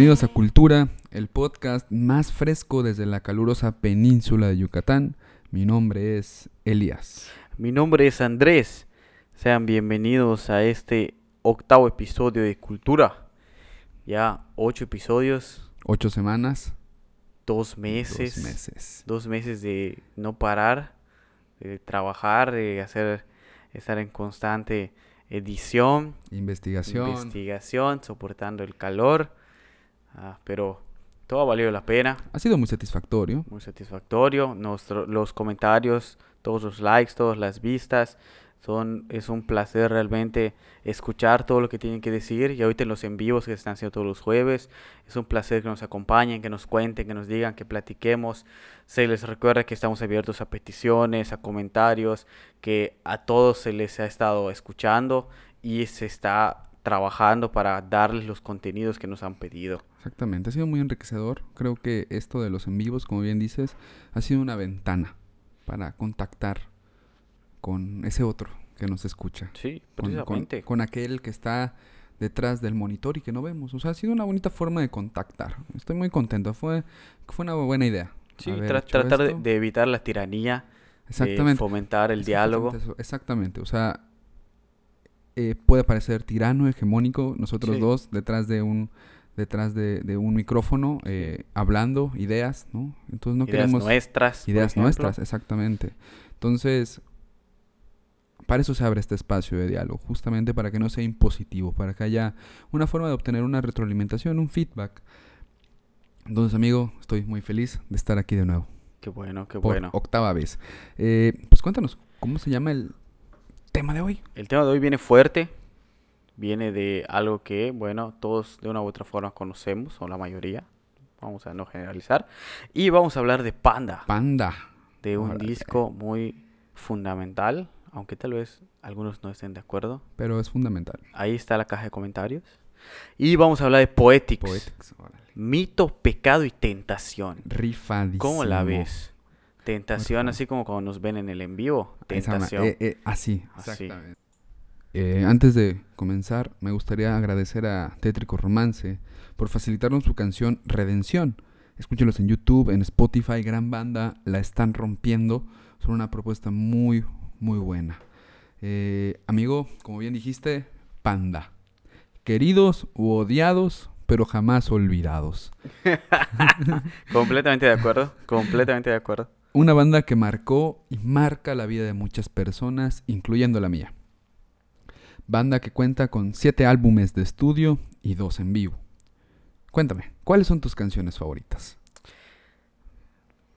Bienvenidos a Cultura, el podcast más fresco desde la calurosa península de Yucatán. Mi nombre es Elías. Mi nombre es Andrés. Sean bienvenidos a este octavo episodio de Cultura. Ya ocho episodios, Ocho semanas, dos meses. dos meses. Dos meses de no parar, de trabajar, de hacer, estar en constante edición, Investigación. investigación, soportando el calor. Ah, pero todo ha valido la pena, ha sido muy satisfactorio. muy satisfactorio. Nuestro- los comentarios, todos los likes, todas las vistas. Son, es un placer realmente escuchar todo lo que tienen que decir. Y ahorita en los en vivos que se están haciendo todos los jueves, es un placer que nos acompañen, que nos cuenten, que nos digan, que platiquemos. Se les recuerda que estamos abiertos a peticiones, a comentarios, que a todos se les ha estado escuchando y se está trabajando para darles los contenidos que nos han pedido. Exactamente, ha sido muy enriquecedor. Creo que esto de los en vivos, como bien dices, ha sido una ventana para contactar con ese otro que nos escucha. Sí, Con, con- precisamente. con aquel que está detrás del monitor y que no vemos. O sea, ha sido una bonita forma de contactar. Estoy muy contento. Fue, fue una buena idea. Sí, tra- tratar de, evitar la tiranía, de Exactamente. fomentar el diálogo. eso, Exactamente. O sea, eh, puede parecer tirano, hegemónico, nosotros Sí. dos detrás de un detrás de, de un micrófono eh, hablando ideas, ¿no? Entonces no ideas queremos nuestras. ideas nuestras, exactamente. Entonces, para eso se abre este espacio de diálogo, justamente para que no sea impositivo, para que haya una forma de obtener una retroalimentación, un feedback. Entonces, amigo, estoy muy feliz de estar aquí de nuevo Qué bueno, qué por bueno. octava vez. Eh, pues cuéntanos, ¿cómo se llama el tema de hoy? El tema de hoy viene fuerte. Viene de algo que, bueno, todos de una u otra forma conocemos, o la mayoría. Vamos a no generalizar. Y vamos a hablar de Panda, Panda. de un disco muy fundamental, aunque tal vez algunos no estén de acuerdo. Pero es fundamental. Ahí está la caja de comentarios. Y vamos a hablar de Poetics. Poetics. órale. Mito, pecado y tentación. Rifadísimo. ¿Cómo la ves? Tentación, así como cuando nos ven en el en vivo. Tentación. eh, eh, así, Así. exactamente. Eh, antes de comenzar, me gustaría agradecer a Tétrico Romance por facilitarnos su canción Redención. Escúchenlos en YouTube, en Spotify, gran banda, la están rompiendo. Son una propuesta muy, muy buena. Eh, amigo, como bien dijiste, Panda. Queridos u odiados, pero jamás olvidados. Completamente de acuerdo. completamente de acuerdo. Una banda que marcó y marca la vida de muchas personas, incluyendo la mía. Banda que cuenta con siete álbumes de estudio y dos en vivo. Cuéntame, ¿cuáles son tus canciones favoritas?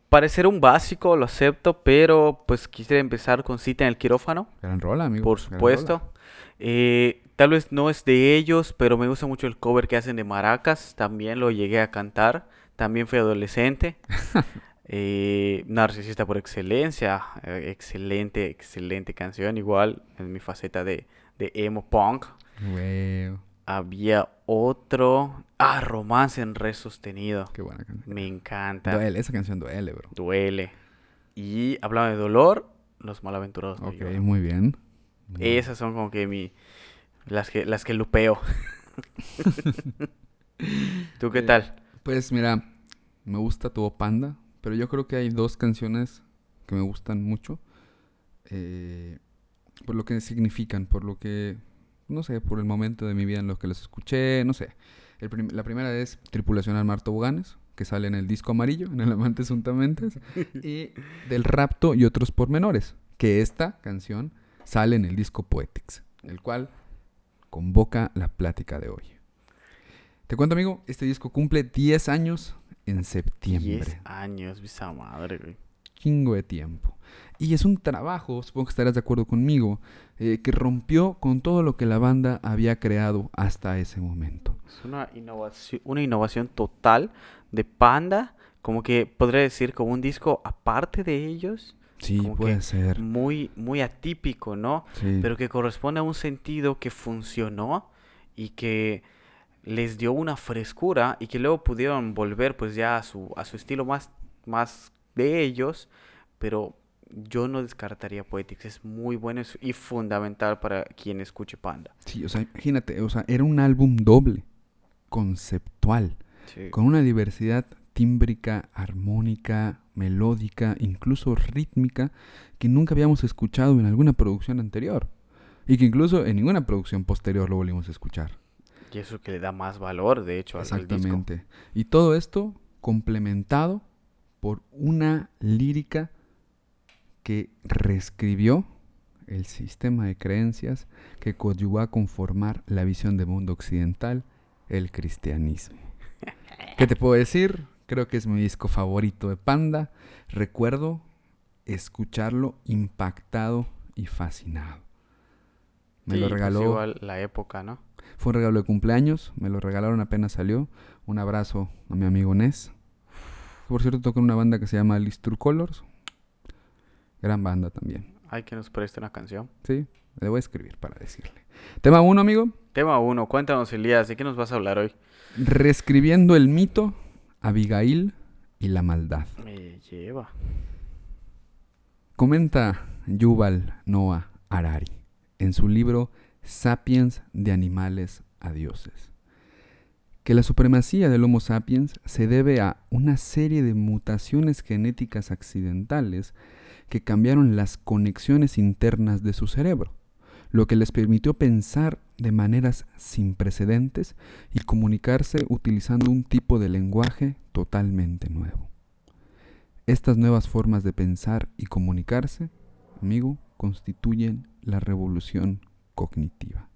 Parecer un básico, lo acepto, pero pues quisiera empezar con Cita en el quirófano, Gran rola, amigo. por supuesto. Eh, tal vez no es de ellos, pero me gusta mucho el cover que hacen de Maracas. También lo llegué a cantar. También fui adolescente. Eh, narcisista por excelencia. eh, excelente, excelente canción. Igual en mi faceta de, de emo punk. Había otro. Ah, Romance en Re sostenido. qué buena canción. Me encanta. Duele, esa canción duele, bro. Duele. Y hablando de dolor, Los Malaventurados Ok, muy bien. Esas son como que mi las que las que lupeo. ¿Tú qué Eh, tal? Pues mira, me gusta tu Panda, pero yo creo que hay dos canciones que me gustan mucho. eh, por lo que significan, por lo que, no sé, por el momento de mi vida en lo que las escuché, no sé. El prim- la primera es Tripulación al Mar Toboganes, que sale en el disco amarillo, en el Amantes Untamentes, y Del Rapto y otros pormenores, que esta canción sale en el disco Poetics, el cual convoca la plática de hoy. Te cuento, amigo, este disco cumple 10 años en septiembre. 10 años, esa madre, güey. Chingo de tiempo. Y es un trabajo, supongo que estarás de acuerdo conmigo, eh, que rompió con todo lo que la banda había creado hasta ese momento. Es una innovación, una innovación total de Panda, como que podría decir como un disco aparte de ellos, Sí, Como puede que ser. muy muy atípico, ¿no? Sí. Pero que corresponde a un sentido que funcionó y que les dio una frescura y que luego pudieron volver pues ya a su a su estilo más más de ellos, pero yo no descartaría Poetics, es muy bueno y fundamental para quien escuche Panda. Sí, o sea, imagínate, o sea, era un álbum doble, conceptual. Sí. con una diversidad tímbrica, armónica, melódica, incluso rítmica, que nunca habíamos escuchado en alguna producción anterior. Y que incluso en ninguna producción posterior lo volvimos a escuchar. Y eso que le da más valor, de hecho, al, al disco. Exactamente. Y todo esto complementado por una lírica que reescribió el sistema de creencias que coadyuvó a conformar la visión del mundo occidental, el cristianismo. ¿Qué te puedo decir? Creo que es mi disco favorito de Panda. Recuerdo escucharlo impactado y fascinado. Me Sí, lo pues regaló, igual la época, ¿no? Fue un regalo de cumpleaños, me lo regalaron apenas salió. Un abrazo a mi amigo Nes. Por cierto, toca en una banda que se llama Listur Colors. Gran banda también. Hay que nos preste una canción. Sí, le voy a escribir para decirle. Tema 1, amigo. Tema 1, cuéntanos, Elías, ¿de qué nos vas a hablar hoy? Reescribiendo el mito, Abigail y la maldad. Me lleva. Comenta Yuval Noah Harari en su libro Sapiens de animales a dioses que la supremacía del Homo sapiens se debe a una serie de mutaciones genéticas accidentales que cambiaron las conexiones internas de su cerebro, lo que les permitió pensar de maneras sin precedentes y comunicarse utilizando un tipo de lenguaje totalmente nuevo. Estas nuevas formas de pensar y comunicarse, amigo, constituyen la revolución cognitiva.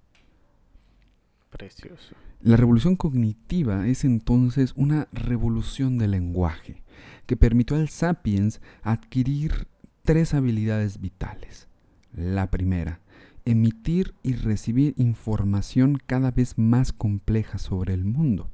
Precioso. La revolución cognitiva es entonces una revolución del lenguaje que permitió al sapiens adquirir tres habilidades vitales. La primera, emitir y recibir información cada vez más compleja sobre el mundo.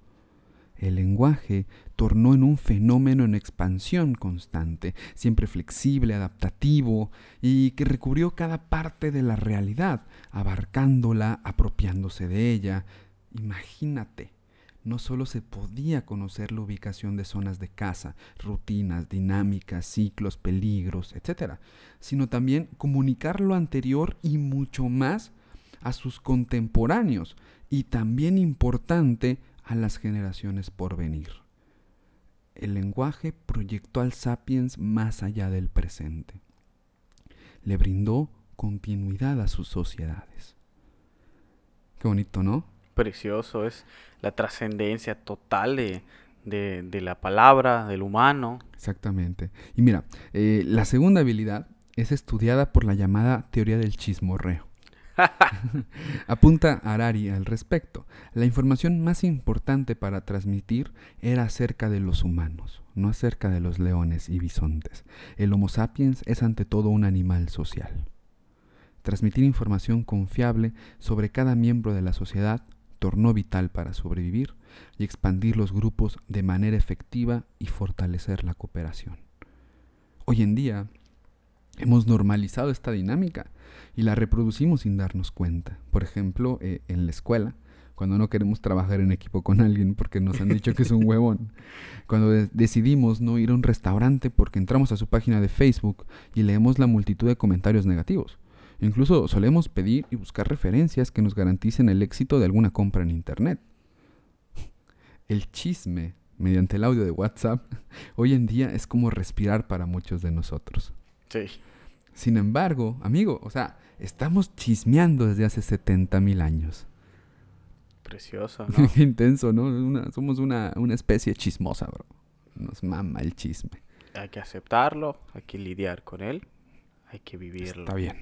El lenguaje tornó en un fenómeno en expansión constante, siempre flexible, adaptativo y que recubrió cada parte de la realidad, abarcándola, apropiándose de ella, Imagínate, no solo se podía conocer la ubicación de zonas de caza, rutinas, dinámicas, ciclos, peligros, etc., sino también comunicar lo anterior y mucho más a sus contemporáneos y también importante a las generaciones por venir. El lenguaje proyectó al sapiens más allá del presente. Le brindó continuidad a sus sociedades. Qué bonito, ¿no? Precioso es la trascendencia total de, de, de la palabra, del humano. Exactamente. Y mira, eh, la segunda habilidad es estudiada por la llamada teoría del chismorreo. Apunta Harari al respecto. La información más importante para transmitir era acerca de los humanos, no acerca de los leones y bisontes. El Homo sapiens es ante todo un animal social. Transmitir información confiable sobre cada miembro de la sociedad tornó vital para sobrevivir y expandir los grupos de manera efectiva y fortalecer la cooperación. Hoy en día hemos normalizado esta dinámica y la reproducimos sin darnos cuenta. Por ejemplo, eh, en la escuela, cuando no queremos trabajar en equipo con alguien porque nos han dicho que es un huevón. Cuando de decidimos no ir a un restaurante porque entramos a su página de Facebook y leemos la multitud de comentarios negativos. Incluso solemos pedir y buscar referencias que nos garanticen el éxito de alguna compra en Internet. El chisme, mediante el audio de WhatsApp, hoy en día es como respirar para muchos de nosotros. Sí. Sin embargo, amigo, o sea, estamos chismeando desde hace 70 mil años. Precioso, ¿no? Qué intenso, ¿no? Una- somos una, una especie chismosa, bro. Nos mama el chisme. hay que aceptarlo, hay que lidiar con él, hay que vivirlo. Está bien.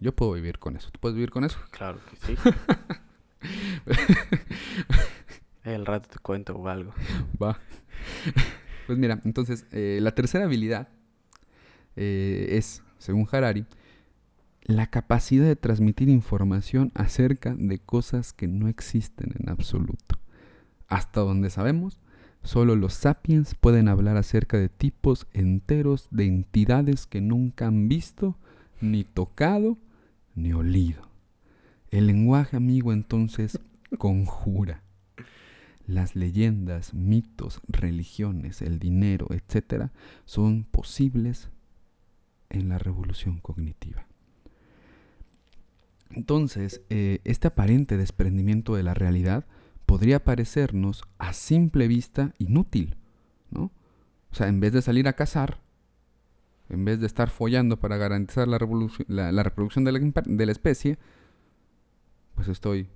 Yo puedo vivir con eso. ¿Tú puedes vivir con eso? Claro que sí. El rato te cuento algo. Va. Pues mira, entonces, eh, la tercera habilidad eh, es, según Harari, la capacidad de transmitir información acerca de cosas que no existen en absoluto. Hasta donde sabemos, solo los sapiens pueden hablar acerca de tipos enteros de entidades que nunca han visto, ni tocado, ni olido. El lenguaje amigo entonces conjura. Las leyendas, mitos, religiones, el dinero, etcétera, son posibles en la revolución cognitiva. Entonces, eh, este aparente desprendimiento de la realidad podría parecernos a simple vista inútil, ¿no? O sea, en vez de salir a cazar, en vez de estar follando para garantizar la, la, reproducción de la, de la, especie, pues estoy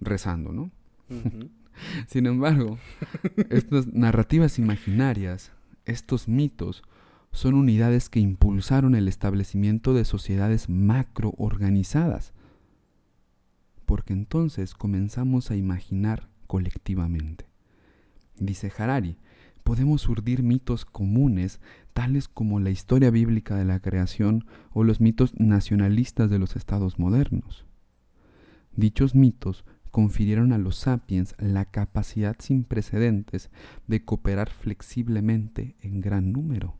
rezando, ¿no? Sin embargo, estas narrativas imaginarias, estos mitos, son unidades que impulsaron el establecimiento de sociedades macroorganizadas, porque entonces comenzamos a imaginar colectivamente. Dice Harari, podemos urdir mitos comunes tales como la historia bíblica de la creación o los mitos nacionalistas de los estados modernos. Dichos mitos confirieron a los sapiens la capacidad sin precedentes de cooperar flexiblemente en gran número.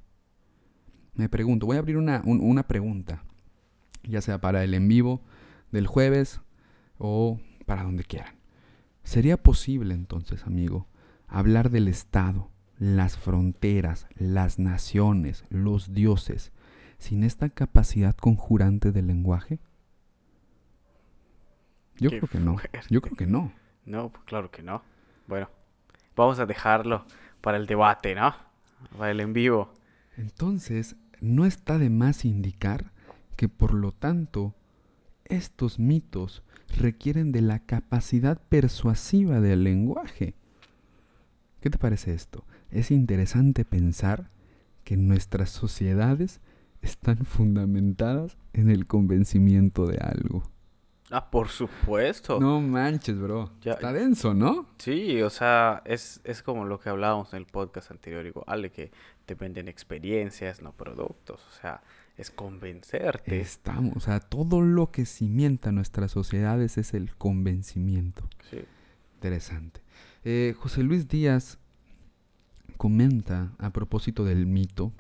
Me pregunto, voy a abrir una, una pregunta, ya sea para el en vivo del jueves o para donde quieran. ¿Sería posible entonces, amigo, hablar del Estado, las fronteras, las naciones, los dioses, sin esta capacidad conjurante del lenguaje? Yo creo que no. Yo creo que no. No, pues claro que no. Bueno, vamos a dejarlo para el debate, ¿no? Para el en vivo. Entonces, no está de más indicar que por lo tanto, estos mitos requieren de la capacidad persuasiva del lenguaje. ¿Qué te parece esto? Es interesante pensar que nuestras sociedades están fundamentadas en el convencimiento de algo. Ah, por supuesto. No manches, bro. Está denso, ¿no? Sí, o sea, es, es como lo que hablábamos en el podcast anterior, igual de que dependen experiencias, no productos. O sea, es convencerte. Estamos, o sea, todo lo que cimienta nuestras sociedades es el convencimiento. Sí. Interesante. Eh, José Luis Díaz comenta a propósito del mito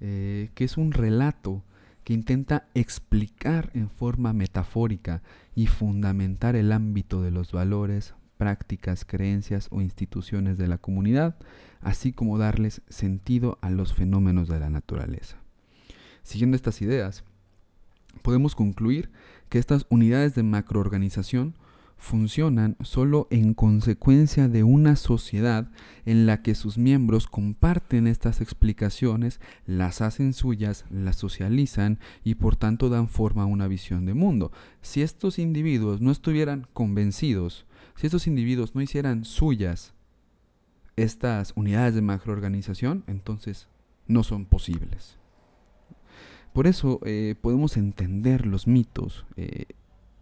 eh, que es un relato que intenta explicar en forma metafórica y fundamentar el ámbito de los valores, prácticas, creencias o instituciones de la comunidad, así como darles sentido a los fenómenos de la naturaleza. Siguiendo estas ideas, podemos concluir que estas unidades de macroorganización funcionan solo en consecuencia de una sociedad en la que sus miembros comparten estas explicaciones, las hacen suyas, las socializan y por tanto dan forma a una visión de mundo. Si estos individuos no estuvieran convencidos, si estos individuos no hicieran suyas estas unidades de macroorganización, entonces no son posibles. Por eso eh, podemos entender los mitos, eh,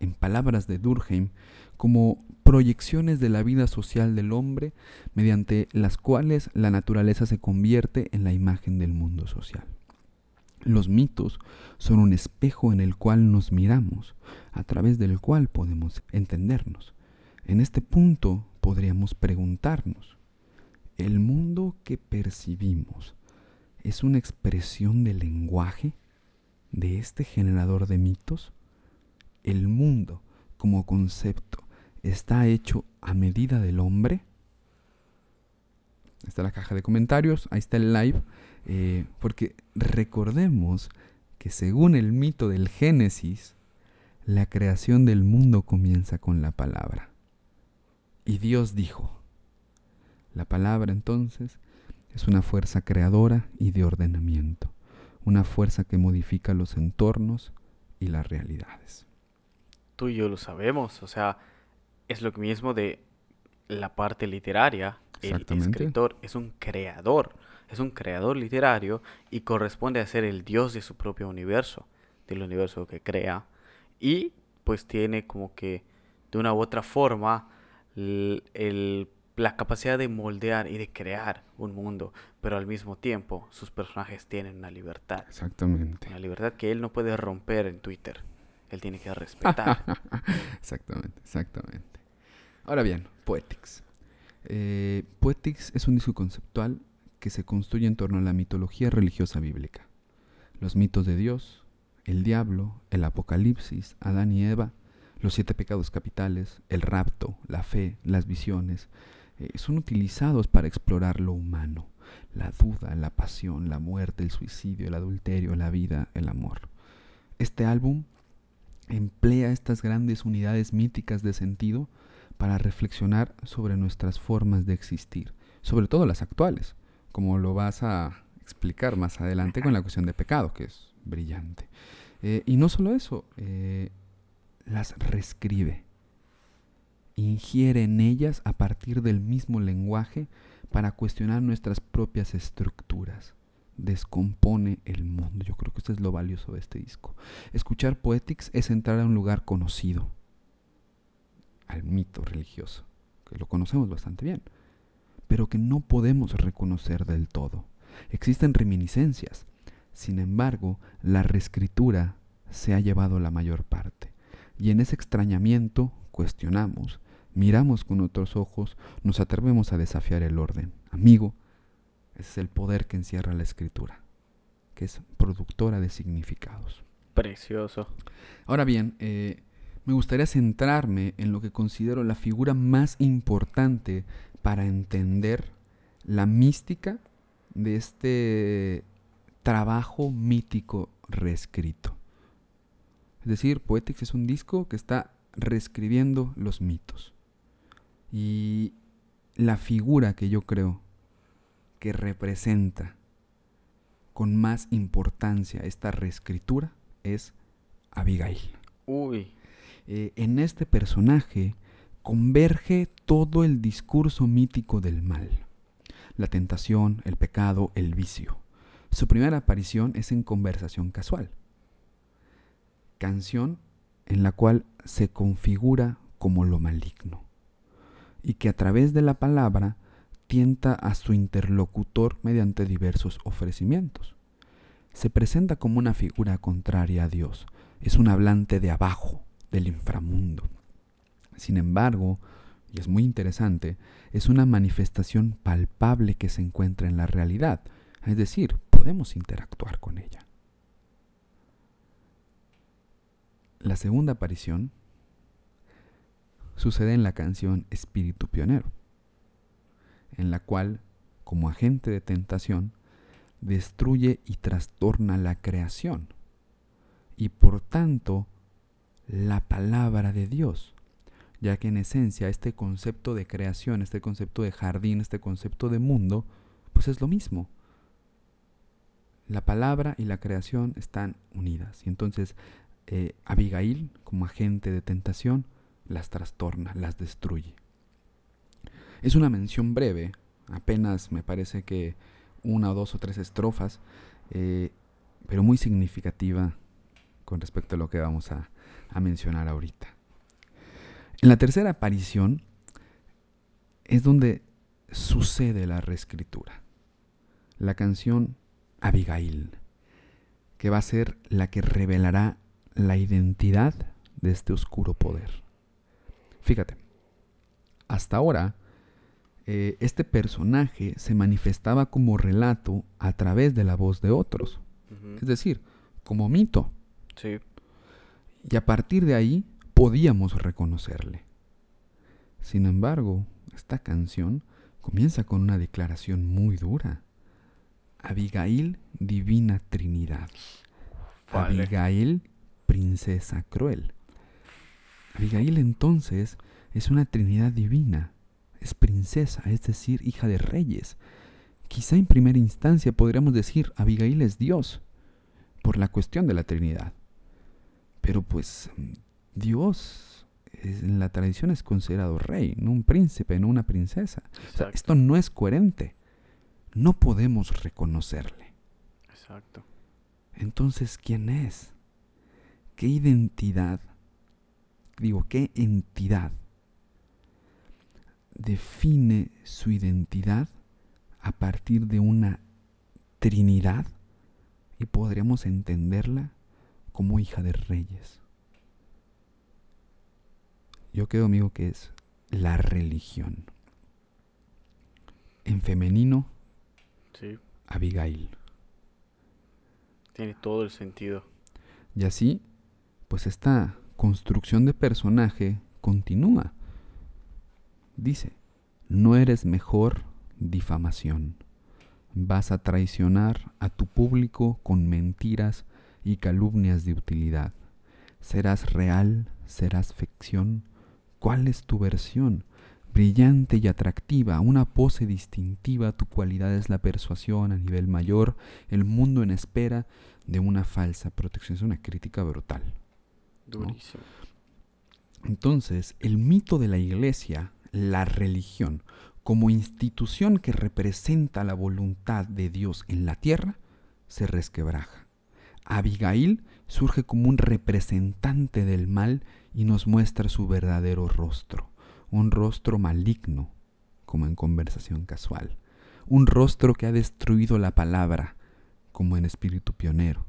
en palabras de Durkheim, como proyecciones de la vida social del hombre mediante las cuales la naturaleza se convierte en la imagen del mundo social. Los mitos son un espejo en el cual nos miramos, a través del cual podemos entendernos. En este punto podríamos preguntarnos, ¿el mundo que percibimos es una expresión del lenguaje de este generador de mitos? ¿El mundo como concepto está hecho a medida del hombre. está la caja de comentarios, ahí está el live, eh, porque recordemos que según el mito del Génesis, la creación del mundo comienza con la palabra. Y Dios dijo, la palabra entonces es una fuerza creadora y de ordenamiento, una fuerza que modifica los entornos y las realidades. Tú y yo lo sabemos, o sea, es lo mismo de la parte literaria. El escritor es un creador, es un creador literario y corresponde a ser el dios de su propio universo, del universo que crea. Y pues tiene como que de una u otra forma el, la capacidad de moldear y de crear un mundo, pero al mismo tiempo sus personajes tienen una libertad. Exactamente. Una libertad que él no puede romper en Twitter. Él tiene que respetar. exactamente, exactamente. Ahora bien, Poetics. Eh, Poetics es un disco conceptual que se construye en torno a la mitología religiosa bíblica. Los mitos de Dios, el diablo, el apocalipsis, Adán y Eva, los siete pecados capitales, el rapto, la fe, las visiones, eh, son utilizados para explorar lo humano, la duda, la pasión, la muerte, el suicidio, el adulterio, la vida, el amor. Este álbum emplea estas grandes unidades míticas de sentido para reflexionar sobre nuestras formas de existir, sobre todo las actuales, como lo vas a explicar más adelante con la cuestión de pecado, que es brillante. Eh, y no solo eso, eh, las reescribe, ingiere en ellas a partir del mismo lenguaje para cuestionar nuestras propias estructuras. Descompone el mundo. Yo creo que esto es lo valioso de este disco. Escuchar Poetics es entrar a un lugar conocido, al mito religioso, que lo conocemos bastante bien, pero que no podemos reconocer del todo. Existen reminiscencias, sin embargo, la reescritura se ha llevado la mayor parte, y en ese extrañamiento cuestionamos, miramos con otros ojos, nos atrevemos a desafiar el orden. Amigo, ese es el poder que encierra la escritura, que es productora de significados. Precioso. Ahora bien, eh, me gustaría centrarme en lo que considero la figura más importante para entender la mística de este trabajo mítico reescrito. Es decir, Poetics es un disco que está reescribiendo los mitos. Y la figura que yo creo que representa con más importancia esta reescritura es Abigail. Uy. Eh, en este personaje converge todo el discurso mítico del mal, la tentación, el pecado, el vicio. Su primera aparición es en Conversación Casual, canción en la cual se configura como lo maligno y que a través de la palabra tienta a su interlocutor mediante diversos ofrecimientos. Se presenta como una figura contraria a Dios, es un hablante de abajo, del inframundo. Sin embargo, y es muy interesante, es una manifestación palpable que se encuentra en la realidad, es decir, podemos interactuar con ella. La segunda aparición sucede en la canción Espíritu Pionero, en la cual, como agente de tentación, destruye y trastorna la creación y por tanto la palabra de Dios, ya que en esencia este concepto de creación, este concepto de jardín, este concepto de mundo, pues es lo mismo. La palabra y la creación están unidas. Y entonces eh, Abigail, como agente de tentación, las trastorna, las destruye. Es una mención breve, apenas me parece que una dos o tres estrofas, eh, pero muy significativa con respecto a lo que vamos a, a mencionar ahorita. En la tercera aparición es donde sucede la reescritura. La canción Abigail, que va a ser la que revelará la identidad de este oscuro poder. Fíjate, hasta ahora eh, este personaje se manifestaba como relato a través de la voz de otros, es decir, como mito. Sí. Y a partir de ahí podíamos reconocerle. Sin embargo, esta canción comienza con una declaración muy dura. Abigail, divina Trinidad. Abigail, princesa cruel. Abigail entonces es una Trinidad divina, princesa, es decir, hija de reyes. Quizá en primera instancia podríamos decir Abigail es Dios, por la cuestión de la Trinidad. Pero pues Dios en la tradición es considerado rey, no un príncipe, no una princesa. esto no es coherente. No podemos reconocerle. Exacto. Entonces, ¿quién es? ¿Qué identidad? Digo, ¿qué entidad define su identidad a partir de una Trinidad y podríamos entenderla como hija de reyes. Yo creo, amigo, que es la religión. En femenino, sí. Abigail. Tiene todo el sentido. Y así, pues esta construcción de personaje continúa. Dice, no eres mejor difamación. Vas a traicionar a tu público con mentiras y calumnias de utilidad. Serás real, serás ficción, ¿Cuál es tu versión? Brillante y atractiva, una pose distintiva, tu cualidad es la persuasión a nivel mayor, el mundo en espera de una falsa protección. Es una crítica brutal. Durísimo. Entonces, el mito de la iglesia, la religión, como institución que representa la voluntad de Dios en la tierra, se resquebraja. Abigail surge como un representante del mal y nos muestra su verdadero rostro, un rostro maligno, como en conversación casual, un rostro que ha destruido la palabra, como en espíritu pionero.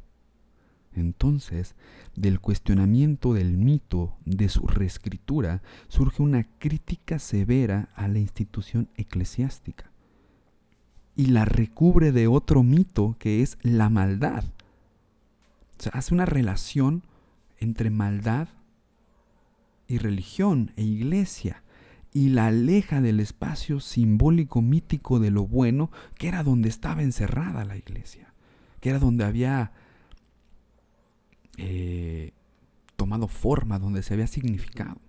Entonces, del cuestionamiento del mito, de su reescritura, surge una crítica severa a la institución eclesiástica y la recubre de otro mito que es la maldad. O sea, hace una relación entre maldad y religión e iglesia y la aleja del espacio simbólico mítico de lo bueno, que era donde estaba encerrada la iglesia, que era donde había eh, tomado forma, donde se había significado.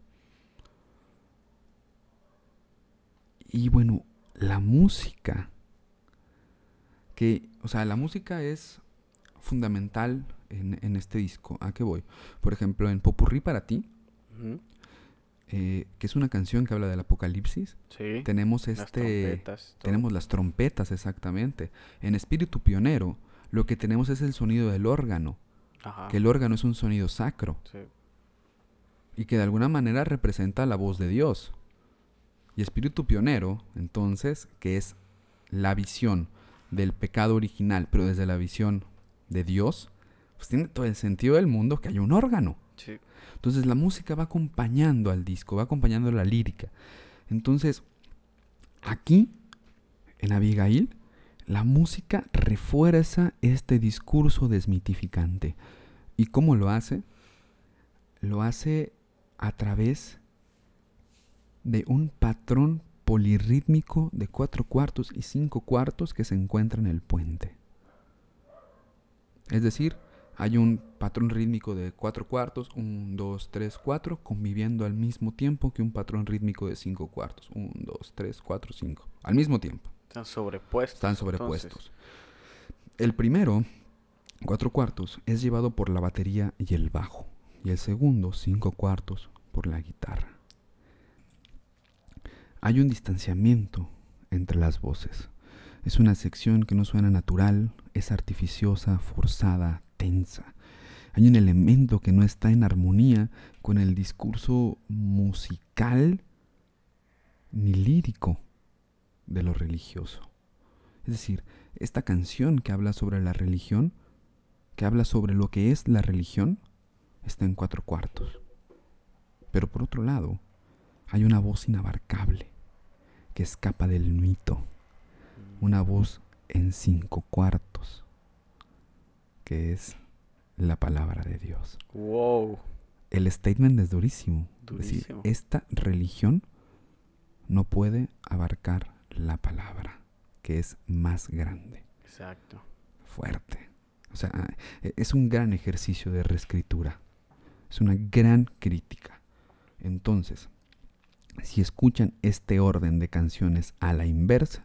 Y bueno, la música, que, o sea, la música es fundamental en, este disco. ¿A qué voy? Por ejemplo, en Popurrí para ti, eh, que es una canción que habla del apocalipsis, tenemos este, tenemos las trompetas exactamente. En Espíritu Pionero, lo que tenemos es el sonido del órgano que el órgano es un sonido sacro. Y que de alguna manera representa la voz de Dios. Y espíritu pionero, entonces, que es la visión del pecado original, pero desde la visión de Dios, pues tiene todo el sentido del mundo que hay un órgano. Entonces la música va acompañando al disco, va acompañando la lírica. Entonces, aquí, en Abigail, la música refuerza este discurso desmitificante. ¿Y cómo lo hace? Lo hace a través de un patrón polirrítmico de cuatro cuartos y cinco cuartos que se encuentra en el puente. Es decir, hay un patrón rítmico de cuatro cuartos, un, dos, tres, cuatro, conviviendo al mismo tiempo que un patrón rítmico de cinco cuartos, un, dos, tres, cuatro, cinco, al mismo tiempo. Están sobrepuestos. Están sobrepuestos. El primero, cuatro cuartos, es llevado por la batería y el bajo. Y el segundo, cinco cuartos, por la guitarra. Hay un distanciamiento entre las voces. Es una sección que no suena natural, es artificiosa, forzada, tensa. Hay un elemento que no está en armonía con el discurso musical ni lírico de lo religioso. Es decir, esta canción que habla sobre la religión, que habla sobre lo que es la religión, está en cuatro cuartos. Pero por otro lado, hay una voz inabarcable que escapa del mito. Una voz en cinco cuartos, que es la palabra de Dios. Wow. El statement es durísimo. durísimo. Es decir, esta religión no puede abarcar la palabra, que es más grande. Exacto. Fuerte. O sea, e, es un gran ejercicio de reescritura. Es una gran crítica. Entonces, si escuchan este orden de canciones a la inversa,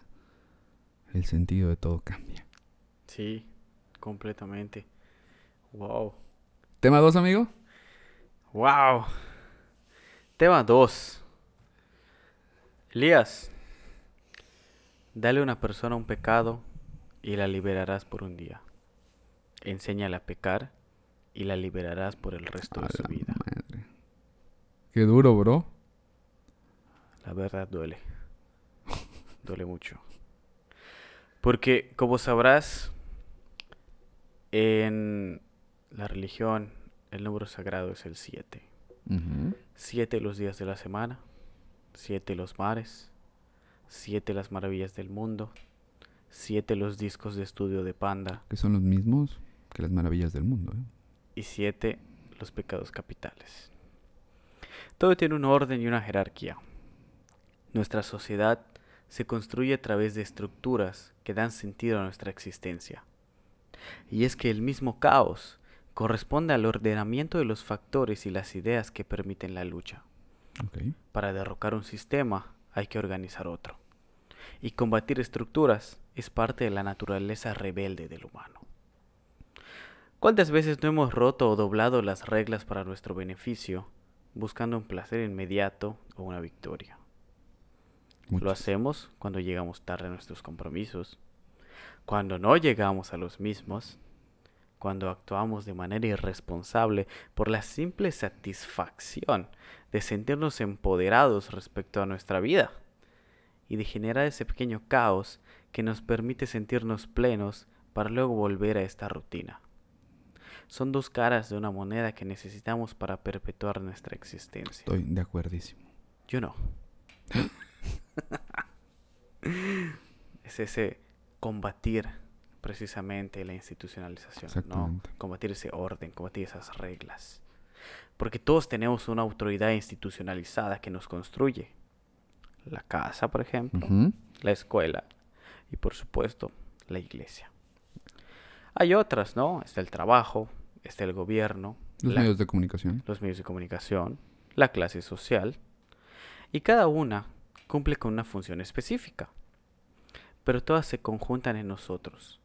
el sentido de todo cambia. Sí, completamente. Wow. ¿Tema 2, amigo? Wow. Tema 2. Elías, Dale a una persona un pecado y la liberarás por un día. Enséñale a pecar y la liberarás por el resto de su vida. Qué duro, bro. La verdad duele. duele mucho. Porque, como sabrás, en la religión el número sagrado es el 7. Siete los días de la semana, siete los mares, Siete las maravillas del mundo, siete los discos de estudio de Panda. Que son los mismos que las maravillas del mundo. ¿eh? Y siete los pecados capitales. Todo tiene un orden y una jerarquía. Nuestra sociedad se construye a través de estructuras que dan sentido a nuestra existencia. Y es que el mismo caos corresponde al ordenamiento de los factores y las ideas que permiten la lucha. Para derrocar un sistema hay que organizar otro. Y combatir estructuras es parte de la naturaleza rebelde del humano. ¿Cuántas veces no hemos roto o doblado las reglas para nuestro beneficio, buscando un placer inmediato o una victoria? Lo hacemos cuando llegamos tarde a nuestros compromisos, cuando no llegamos a los mismos, cuando actuamos de manera irresponsable por la simple satisfacción de sentirnos empoderados respecto a nuestra vida y de generar ese pequeño caos que nos permite sentirnos plenos para luego volver a esta rutina. Son dos caras de una moneda que necesitamos para perpetuar nuestra existencia. Estoy de acuerdísimo. Yo no. es ese combatir precisamente la institucionalización, ¿no? Combatir ese orden, combatir esas reglas. Porque todos tenemos una autoridad institucionalizada que nos construye. La casa, por ejemplo, la escuela y por supuesto la iglesia. Hay otras, ¿no? Está el trabajo, está el gobierno, Los la- medios de comunicación. los medios de comunicación, la clase social, y cada una cumple con una función específica, pero todas se conjuntan en nosotros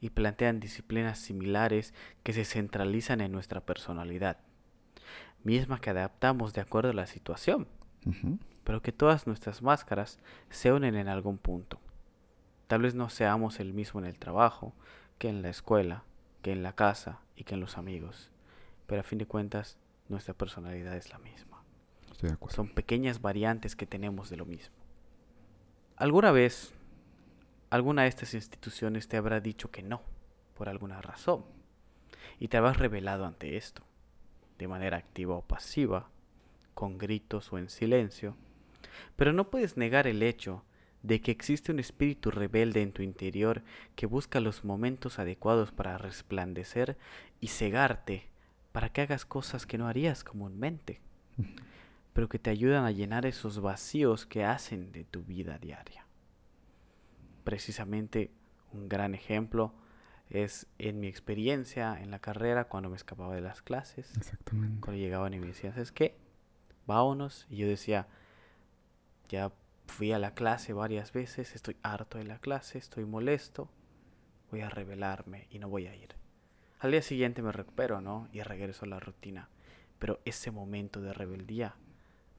y plantean disciplinas similares que se centralizan en nuestra personalidad, misma que adaptamos de acuerdo a la situación. Pero que todas nuestras máscaras se unen en algún punto. Tal vez no seamos el mismo en el trabajo, que en la escuela, que en la casa y que en los amigos, pero a fin de cuentas nuestra personalidad es la misma. Estoy de acuerdo. Son pequeñas variantes que tenemos de lo mismo. ¿Alguna vez alguna de estas instituciones te habrá dicho que no, por alguna razón? Y te habrás revelado ante esto, de manera activa o pasiva, con gritos o en silencio. Pero no puedes negar el hecho de que existe un espíritu rebelde en tu interior que busca los momentos adecuados para resplandecer y cegarte para que hagas cosas que no harías comúnmente pero que te ayudan a llenar esos vacíos que hacen de tu vida diaria. Precisamente un gran ejemplo es en mi experiencia en la carrera cuando me escapaba de las clases, Exactamente. cuando llegaban y me decían, ¿sabes qué? Vámonos. Y yo decía, ya fui a la clase varias veces, estoy harto de la clase, estoy molesto, voy a rebelarme y no voy a ir. Al día siguiente me recupero, ¿no? Y regreso a la rutina. Pero ese momento de rebeldía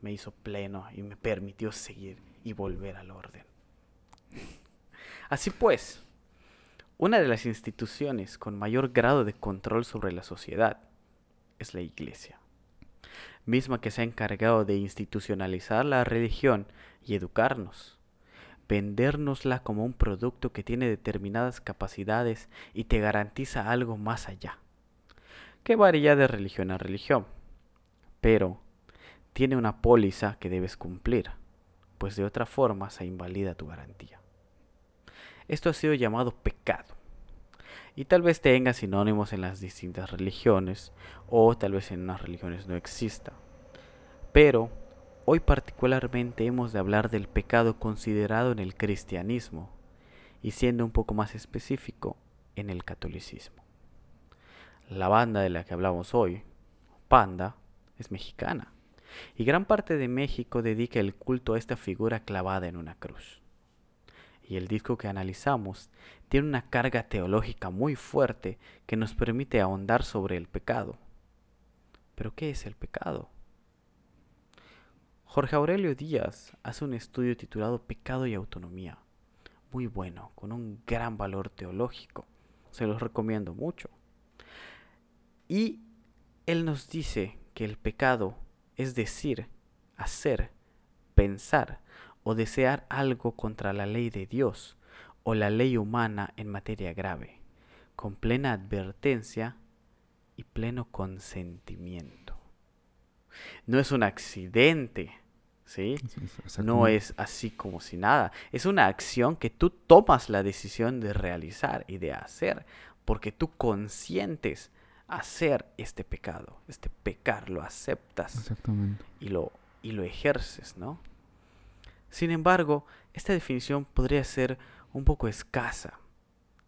me hizo pleno y me permitió seguir y volver al orden. Así pues, una de las instituciones con mayor grado de control sobre la sociedad es la iglesia, misma que se ha encargado de institucionalizar la religión y educarnos, vendérnosla como un producto que tiene determinadas capacidades y te garantiza algo más allá, que varía de religión a religión, pero tiene una póliza que debes cumplir, pues de otra forma se invalida tu garantía. Esto ha sido llamado pecado. Y tal vez tenga sinónimos en las distintas religiones, o tal vez en unas religiones no exista. Pero hoy particularmente hemos de hablar del pecado considerado en el cristianismo, y siendo un poco más específico, en el catolicismo. La banda de la que hablamos hoy, Panda, es mexicana, y gran parte de México dedica el culto a esta figura clavada en una cruz y el disco que analizamos tiene una carga teológica muy fuerte que nos permite ahondar sobre el pecado. Pero ¿qué es el pecado? Jorge Aurelio Díaz hace un estudio titulado Pecado y Autonomía, muy bueno, con un gran valor teológico. Se los recomiendo mucho. Y él nos dice que el pecado es decir, hacer, pensar o desear algo contra la ley de Dios o la ley humana en materia grave, con plena advertencia y pleno consentimiento. No es un accidente, ¿sí? No es así como si nada. Es una acción que tú tomas la decisión de realizar y de hacer, porque tú consientes hacer este pecado, este pecar, lo aceptas Exactamente. y lo, y lo ejerces, ¿no? Sin embargo, esta definición podría ser un poco escasa.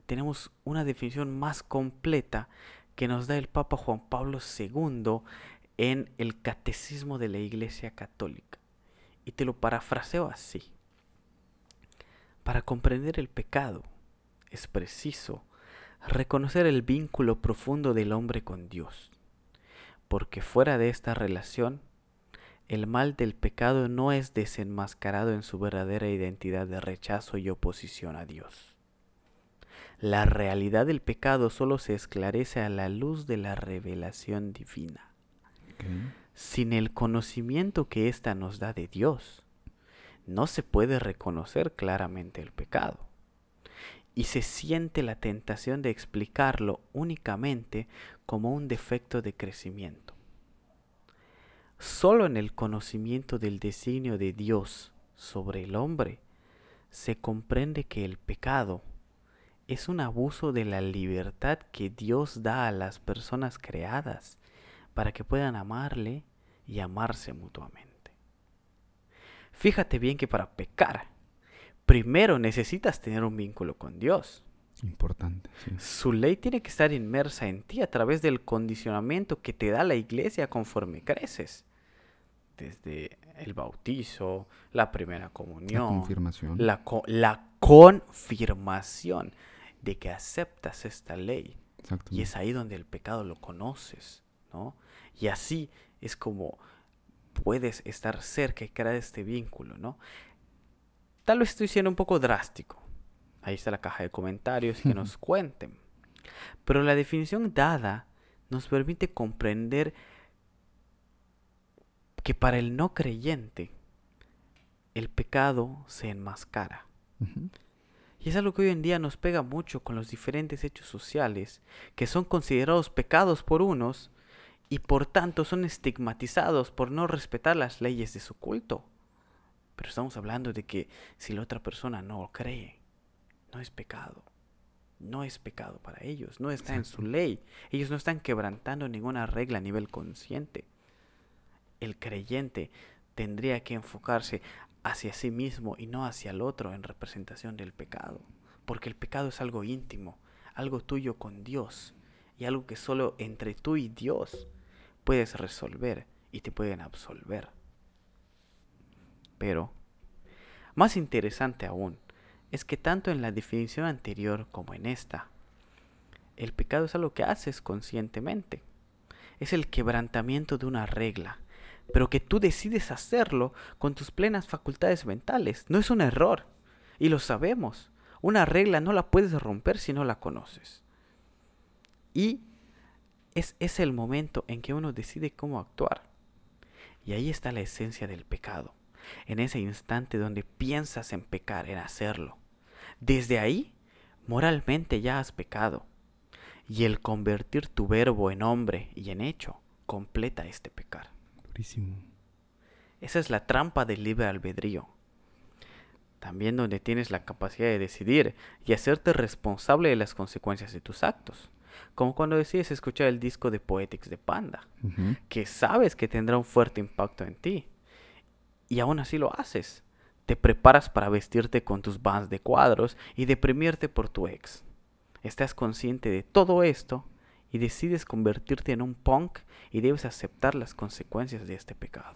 Tenemos una definición más completa que nos da el Papa Juan Pablo II en el Catecismo de la Iglesia Católica. Y te lo parafraseo así. Para comprender el pecado es preciso reconocer el vínculo profundo del hombre con Dios, porque fuera de esta relación, el mal del pecado no es desenmascarado en su verdadera identidad de rechazo y oposición a Dios. La realidad del pecado solo se esclarece a la luz de la revelación divina. Sin el conocimiento que ésta nos da de Dios, no se puede reconocer claramente el pecado. Y se siente la tentación de explicarlo únicamente como un defecto de crecimiento. Solo en el conocimiento del designio de Dios sobre el hombre se comprende que el pecado es un abuso de la libertad que Dios da a las personas creadas para que puedan amarle y amarse mutuamente. Fíjate bien que para pecar, primero necesitas tener un vínculo con Dios. Importante. Su ley tiene que estar inmersa en ti a través del condicionamiento que te da la iglesia conforme creces. Desde el bautizo, la primera comunión, la confirmación. La, la confirmación de que aceptas esta ley. Y es ahí donde el pecado lo conoces, ¿no? Y así es como puedes estar cerca y crear este vínculo, ¿no? Tal vez estoy siendo un poco drástico. Ahí está la caja de comentarios que nos cuenten. Pero la definición dada nos permite comprender que para el no creyente el pecado se enmascara. Y es algo que hoy en día nos pega mucho con los diferentes hechos sociales, que son considerados pecados por unos y por tanto son estigmatizados por no respetar las leyes de su culto. Pero estamos hablando de que si la otra persona no cree, no es pecado. No es pecado para ellos, no está en su ley. Ellos no están quebrantando ninguna regla a nivel consciente. El creyente tendría que enfocarse hacia sí mismo y no hacia el otro en representación del pecado. Porque el pecado es algo íntimo, algo tuyo con Dios y algo que solo entre tú y Dios puedes resolver y te pueden absolver. Pero, más interesante aún, es que tanto en la definición anterior como en esta, el pecado es algo que haces conscientemente. Es el quebrantamiento de una regla, pero que tú decides hacerlo con tus plenas facultades mentales. No es un error. Y lo sabemos. Una regla no la puedes romper si no la conoces. Y es, es el momento en que uno decide cómo actuar. Y ahí está la esencia del pecado. En ese instante donde piensas en pecar, en hacerlo. Desde ahí, moralmente ya has pecado. Y el convertir tu verbo en hombre y en hecho completa este pecar. Esa es la trampa del libre albedrío. También donde tienes la capacidad de decidir y hacerte responsable de las consecuencias de tus actos. Como cuando decides escuchar el disco de Poetics de Panda, que sabes que tendrá un fuerte impacto en ti. Y aún así lo haces. Te preparas para vestirte con tus bands de cuadros y deprimirte por tu ex. Estás consciente de todo esto y decides convertirte en un punk y debes aceptar las consecuencias de este pecado.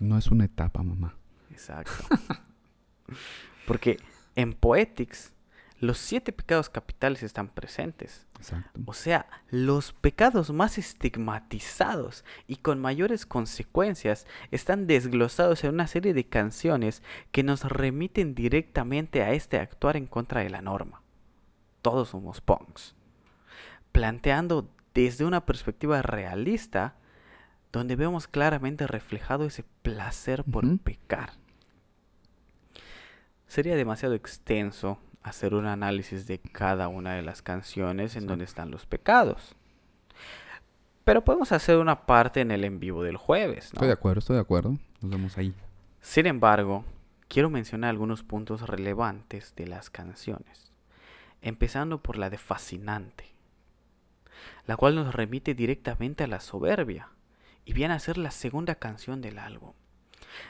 No es una etapa, mamá. Exacto. Porque en Poetics los siete pecados capitales están presentes. Exacto. O sea, los pecados más estigmatizados y con mayores consecuencias están desglosados en una serie de canciones que nos remiten directamente a este actuar en contra de la norma. Todos somos punks planteando desde una perspectiva realista, donde vemos claramente reflejado ese placer por pecar. Sería demasiado extenso hacer un análisis de cada una de las canciones en donde están los pecados. Pero podemos hacer una parte en el en vivo del jueves. Estoy de acuerdo, estoy de acuerdo. Nos vemos ahí. Sin embargo, quiero mencionar algunos puntos relevantes de las canciones. Empezando por la de Fascinante la cual nos remite directamente a la soberbia y viene a ser la segunda canción del álbum.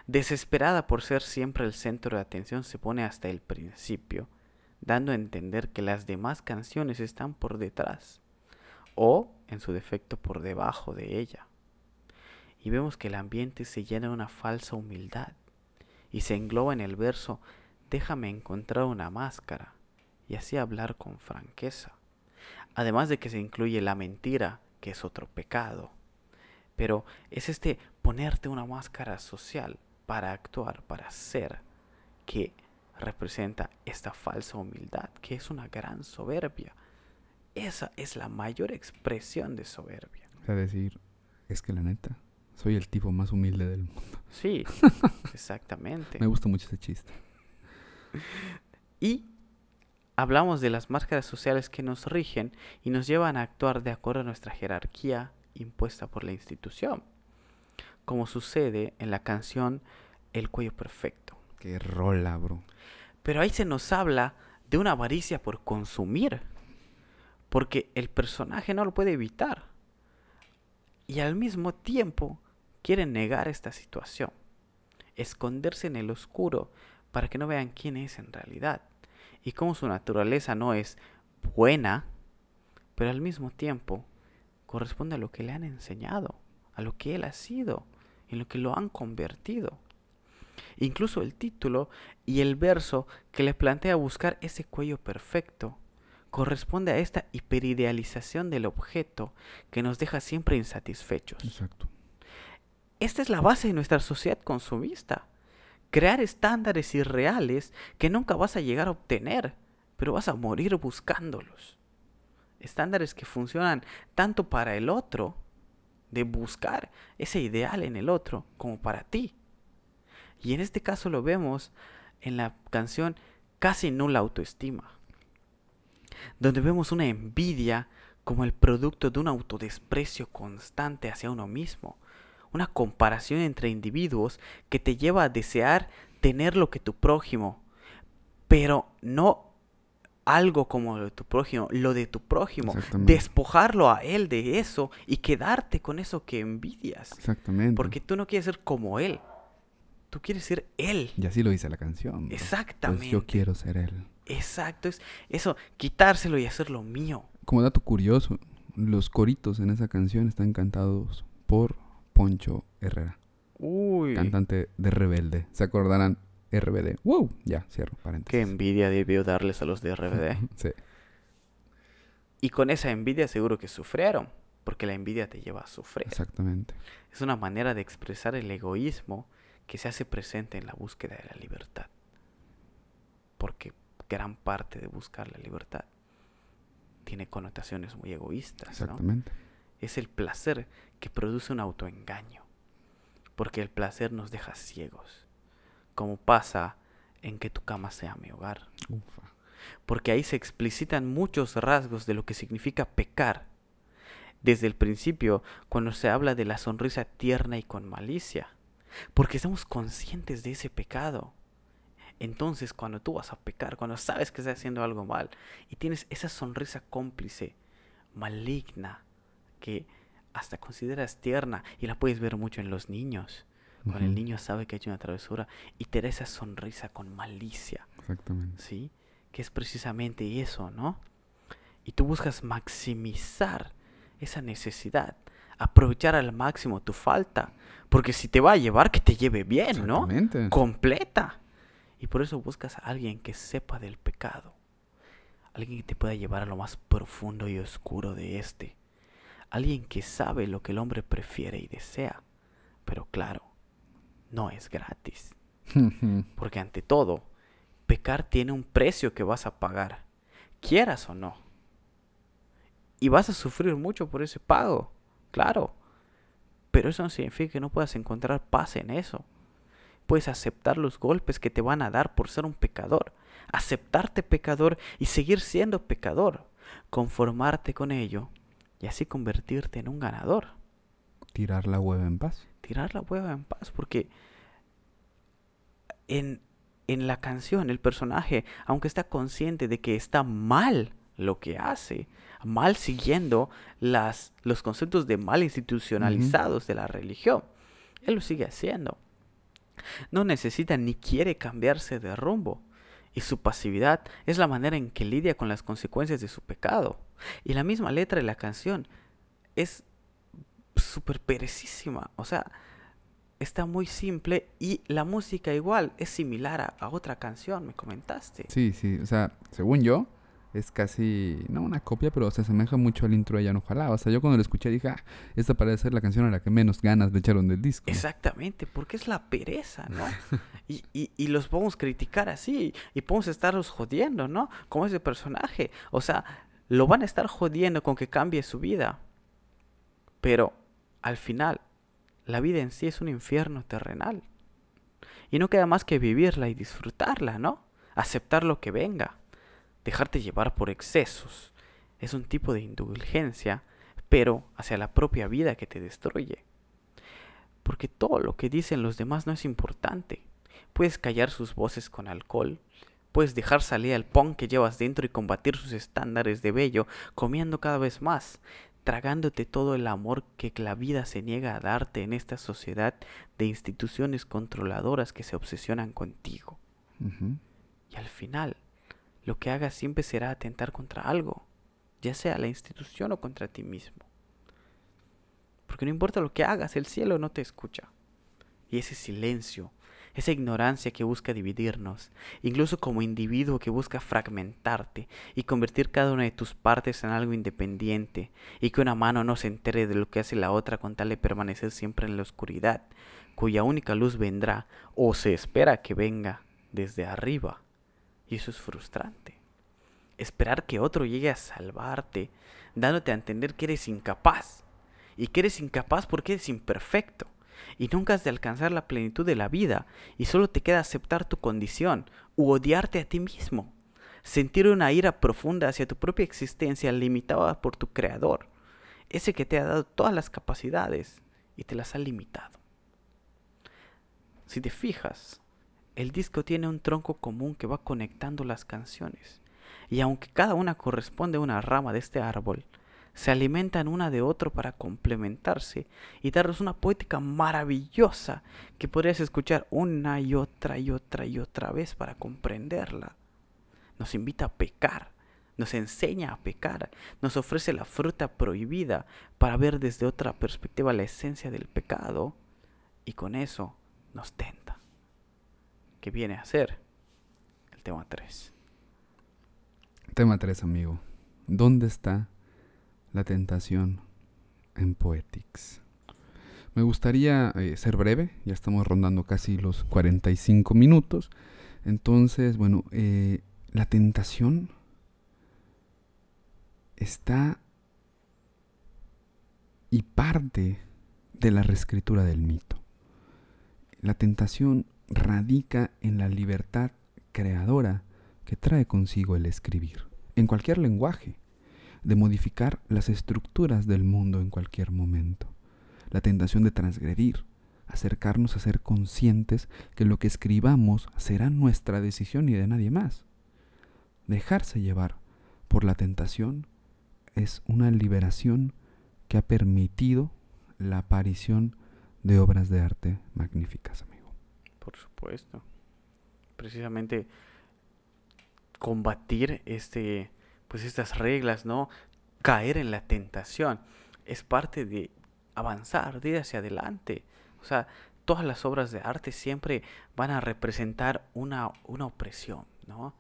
Desesperada por ser siempre el centro de atención, se pone hasta el principio, dando a entender que las demás canciones están por detrás o, en su defecto, por debajo de ella. y vemos que el ambiente se llena de una falsa humildad y se engloba en el verso, déjame encontrar una máscara y así hablar con franqueza. Además de que se incluye la mentira, que es otro pecado. Pero es este ponerte una máscara social para actuar, para ser, que representa esta falsa humildad, que es una gran soberbia. Esa es la mayor expresión de soberbia. O sea, decir, es que la neta, soy el tipo más humilde del mundo. Sí, exactamente. Me gusta mucho ese chiste. Y hablamos de las máscaras sociales que nos rigen y nos llevan a actuar de acuerdo a nuestra jerarquía impuesta por la institución, como sucede en la canción El cuello perfecto. Qué rola, bro. Pero ahí se nos habla de una avaricia por consumir, porque el personaje no lo puede evitar y al mismo tiempo quiere negar esta situación, esconderse en el oscuro para que no vean quién es en realidad y cómo su naturaleza no es buena, pero al mismo tiempo corresponde a lo que le han enseñado, a lo que él ha sido, en lo que lo han convertido. Incluso el título y el verso que le plantea buscar ese cuello perfecto corresponde a esta hiperidealización del objeto que nos deja siempre insatisfechos. Exacto. Esta es la base de nuestra sociedad consumista. Crear estándares irreales que nunca vas a llegar a obtener, pero vas a morir buscándolos. Estándares que funcionan tanto para el otro, de buscar ese ideal en el otro, como para ti. Y en este caso lo vemos en la canción Casi nula autoestima donde vemos una envidia como el producto de un autodesprecio constante hacia uno mismo, una comparación entre individuos que te lleva a desear tener lo que tu prójimo, pero no algo como lo de tu prójimo, lo de tu prójimo, despojarlo a él de eso y quedarte con eso que envidias. Exactamente. Porque tú no quieres ser como él, tú quieres ser él. Y así lo dice la canción. Exactamente. Pues yo quiero ser él. Exacto, es eso, quitárselo y hacerlo mío. Como dato curioso, los coritos en esa canción están cantados por Poncho Herrera. Uy. Cantante de Rebelde. ¿Se acordarán? RBD. ¡Wow! Ya, cierro paréntesis. Qué envidia debió darles a los de RBD. sí. Y con esa envidia seguro que sufrieron, porque la envidia te lleva a sufrir. Exactamente. Es una manera de expresar el egoísmo que se hace presente en la búsqueda de la libertad. Porque gran parte de buscar la libertad tiene connotaciones muy egoístas. Exactamente. Es el placer que produce un autoengaño, porque el placer nos deja ciegos, como pasa en que tu cama sea mi hogar. Porque ahí se explicitan muchos rasgos de lo que significa pecar. Desde el principio, cuando se habla de la sonrisa tierna y con malicia, porque estamos conscientes de ese pecado. Entonces, cuando tú vas a pecar, cuando sabes que estás haciendo algo mal y tienes esa sonrisa cómplice, maligna, que hasta consideras tierna y la puedes ver mucho en los niños. Cuando el niño sabe que ha hecho una travesura y te da esa sonrisa con malicia. Exactamente. ¿Sí? Que es precisamente eso, ¿no? Y tú buscas maximizar esa necesidad, aprovechar al máximo tu falta, porque si te va a llevar, que te lleve bien, ¿no? Completa. Y por eso buscas a alguien que sepa del pecado. Alguien que te pueda llevar a lo más profundo y oscuro de este. Alguien que sabe lo que el hombre prefiere y desea. Pero claro, no es gratis. Porque ante todo, pecar tiene un precio que vas a pagar, quieras o no. Y vas a sufrir mucho por ese pago, claro. Pero eso no significa que no puedas encontrar paz en eso. Puedes aceptar los golpes que te van a dar por ser un pecador, aceptarte pecador y seguir siendo pecador, conformarte con ello y así convertirte en un ganador. Tirar la hueva en paz. Tirar la hueva en paz, porque en, en la canción el personaje, aunque está consciente de que está mal lo que hace, mal siguiendo las, los conceptos de mal institucionalizados de la religión, él lo sigue haciendo. No necesita ni quiere cambiarse de rumbo. Y su pasividad es la manera en que lidia con las consecuencias de su pecado. Y la misma letra de la canción es súper perecísima. O sea, está muy simple y la música igual es similar a, a, otra canción, me comentaste. Sí, sí, o sea, según yo, es casi, no una copia, pero se asemeja mucho al intro de Ya no Ojalá. O sea, yo cuando lo escuché dije, ah, esta parece ser la canción a la que menos ganas le echaron del disco. Exactamente, porque es la pereza, ¿no? y, y, y, los podemos criticar así, y podemos estarlos jodiendo, ¿no? Como ese personaje. O sea, lo van a estar jodiendo con que cambie su vida. Pero al final, la vida en sí es un infierno terrenal. Y no queda más que vivirla y disfrutarla, ¿no? Aceptar lo que venga. Dejarte llevar por excesos. Es un tipo de indulgencia, pero hacia la propia vida que te destruye. Porque todo lo que dicen los demás no es importante. Puedes callar sus voces con alcohol, puedes dejar salir al punk que llevas dentro y combatir sus estándares de bello, comiendo cada vez más, tragándote todo el amor que la vida se niega a darte en esta sociedad de instituciones controladoras que se obsesionan contigo. Y al final, lo que hagas siempre será atentar contra algo, ya sea la institución o contra ti mismo. Porque no importa lo que hagas, el cielo no te escucha. Y ese silencio esa ignorancia que busca dividirnos, incluso como individuo que busca fragmentarte y convertir cada una de tus partes en algo independiente, y que una mano no se entere de lo que hace la otra con tal de permanecer siempre en la oscuridad, cuya única luz vendrá, o se espera que venga, desde arriba. Y eso es frustrante. Esperar que otro llegue a salvarte, dándote a entender que eres incapaz. Y que eres incapaz porque eres imperfecto y nunca has de alcanzar la plenitud de la vida y solo te queda aceptar tu condición u odiarte a ti mismo. Sentir una ira profunda hacia tu propia existencia limitada por tu creador, ese que te ha dado todas las capacidades y te las ha limitado. Si te fijas, el disco tiene un tronco común que va conectando las canciones, y aunque cada una corresponde a una rama de este árbol, se alimentan una de otro para complementarse y darnos una poética maravillosa que podrías escuchar una y otra y otra y otra vez para comprenderla. Nos invita a pecar, nos enseña a pecar, nos ofrece la fruta prohibida para ver desde otra perspectiva la esencia del pecado y con eso nos tenta. ¿Qué viene a ser el tema 3? Tema 3, amigo. ¿Dónde está la tentación en Poetics. Me gustaría eh, ser breve, ya estamos rondando casi los 45 minutos. Entonces, bueno, eh, la tentación está y parte de la reescritura del mito. La tentación radica en la libertad creadora que trae consigo el escribir, en cualquier lenguaje de modificar las estructuras del mundo en cualquier momento. La tentación de transgredir, acercarnos a ser conscientes que lo que escribamos será nuestra decisión y de nadie más. Dejarse llevar por la tentación es una liberación que ha permitido la aparición de obras de arte magníficas, amigo. Por supuesto. Precisamente combatir este pues estas reglas, ¿no? Caer en la tentación es parte de avanzar, de ir hacia adelante. O sea, todas las obras de arte siempre van a representar una, una opresión, ¿no?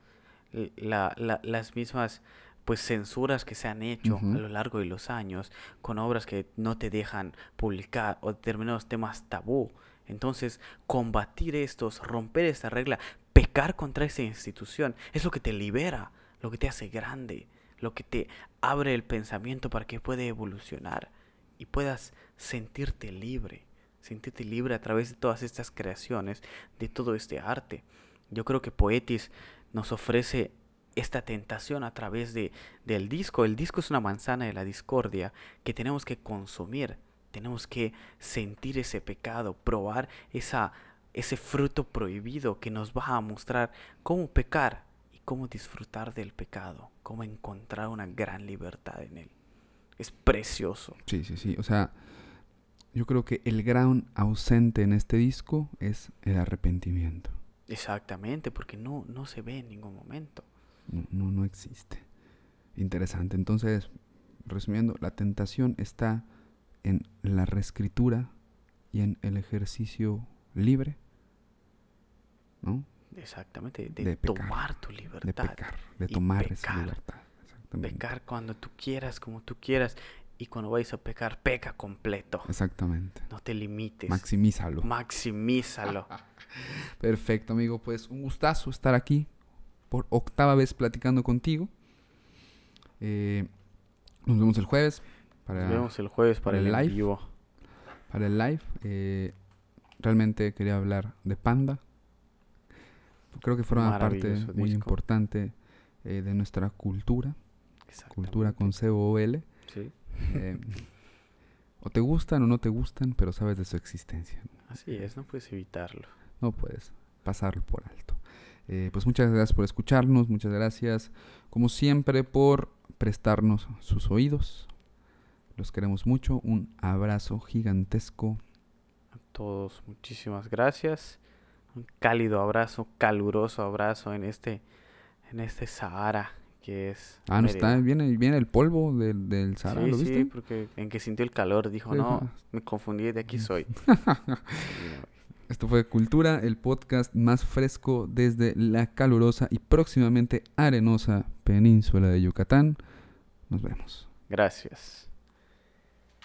La, la, las mismas pues censuras que se han hecho a lo largo de los años con obras que no te dejan publicar o determinados temas tabú. Entonces, combatir estos, romper esta regla, pecar contra esa institución, es lo que te libera lo que te hace grande, lo que te abre el pensamiento para que pueda evolucionar y puedas sentirte libre, sentirte libre a través de todas estas creaciones, de todo este arte. Yo creo que Poetis nos ofrece esta tentación a través de, del disco. El disco es una manzana de la discordia que tenemos que consumir, tenemos que sentir ese pecado, probar esa, ese fruto prohibido que nos va a mostrar cómo pecar cómo disfrutar del pecado, cómo encontrar una gran libertad en él. Es precioso. Sí, sí, sí. O sea, yo creo que el gran ausente en este disco es el arrepentimiento. Exactamente, porque no, no se ve en ningún momento. No, no, no existe. Interesante. Entonces, resumiendo, la tentación está en la reescritura y en el ejercicio libre, ¿no? Exactamente, de, De pecar, tomar tu libertad. De pecar, de tomar esa libertad. Exactamente. Pecar cuando tú quieras, como tú quieras. Y cuando vayas a pecar, peca completo. Exactamente. No te limites. Maximízalo. Maximízalo. Perfecto, amigo. Pues un gustazo estar aquí por octava vez platicando contigo. Eh, nos vemos el jueves para, Nos vemos el jueves para el el, live. vivo. para el live. Eh, realmente quería hablar de Panda. Creo que una parte muy importante eh, de nuestra cultura. Cultura con C-O-L. Sí, Eh, o te gustan o no te gustan, pero sabes de su existencia. así es, no puedes evitarlo. No puedes pasarlo por alto. Eh, pues muchas gracias por escucharnos, muchas gracias como siempre por prestarnos sus oídos. Los queremos mucho, un abrazo gigantesco. A todos, muchísimas gracias. Un cálido abrazo, caluroso abrazo en este, en este Sahara que es. Ah, no está, viene, viene el polvo del, del Sahara, Sí, ¿lo sí, viste? porque en que sintió el calor dijo, Sí, no, me confundí, de aquí soy. Esto fue Cultura, el podcast más fresco desde la calurosa y próximamente arenosa península de Yucatán. Nos vemos. Gracias.